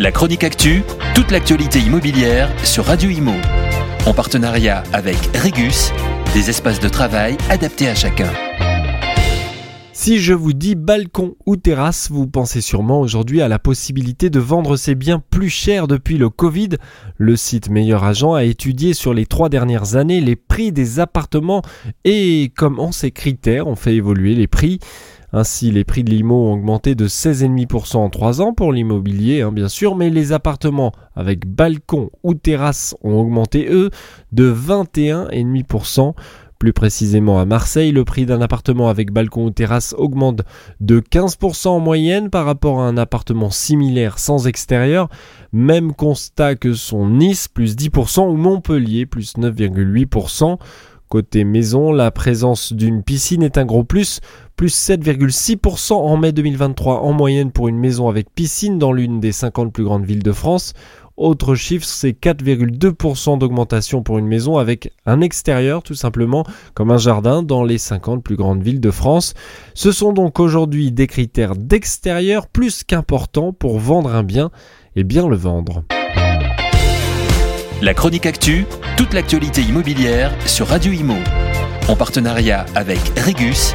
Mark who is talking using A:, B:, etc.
A: La chronique actu, toute l'actualité immobilière sur Radio Imo. En partenariat avec Regus, des espaces de travail adaptés à chacun.
B: Si je vous dis balcon ou terrasse, vous pensez sûrement aujourd'hui à la possibilité de vendre ses biens plus cher depuis le Covid. Le site Meilleur Agent a étudié sur les trois dernières années les prix des appartements et comment ces critères ont fait évoluer les prix. Ainsi, les prix de l'IMO ont augmenté de 16,5% en 3 ans pour l'immobilier, hein, bien sûr, mais les appartements avec balcon ou terrasse ont augmenté, eux, de 21,5%. Plus précisément à Marseille, le prix d'un appartement avec balcon ou terrasse augmente de 15% en moyenne par rapport à un appartement similaire sans extérieur. Même constat que son Nice, plus 10%, ou Montpellier, plus 9,8%. Côté maison, la présence d'une piscine est un gros plus, plus 7,6% en mai 2023 en moyenne pour une maison avec piscine dans l'une des 50 plus grandes villes de France. Autre chiffre, c'est 4,2% d'augmentation pour une maison avec un extérieur tout simplement comme un jardin dans les 50 plus grandes villes de France. Ce sont donc aujourd'hui des critères d'extérieur plus qu'importants pour vendre un bien et bien le vendre.
A: La chronique actu, toute l'actualité immobilière sur Radio Imo. En partenariat avec Regus,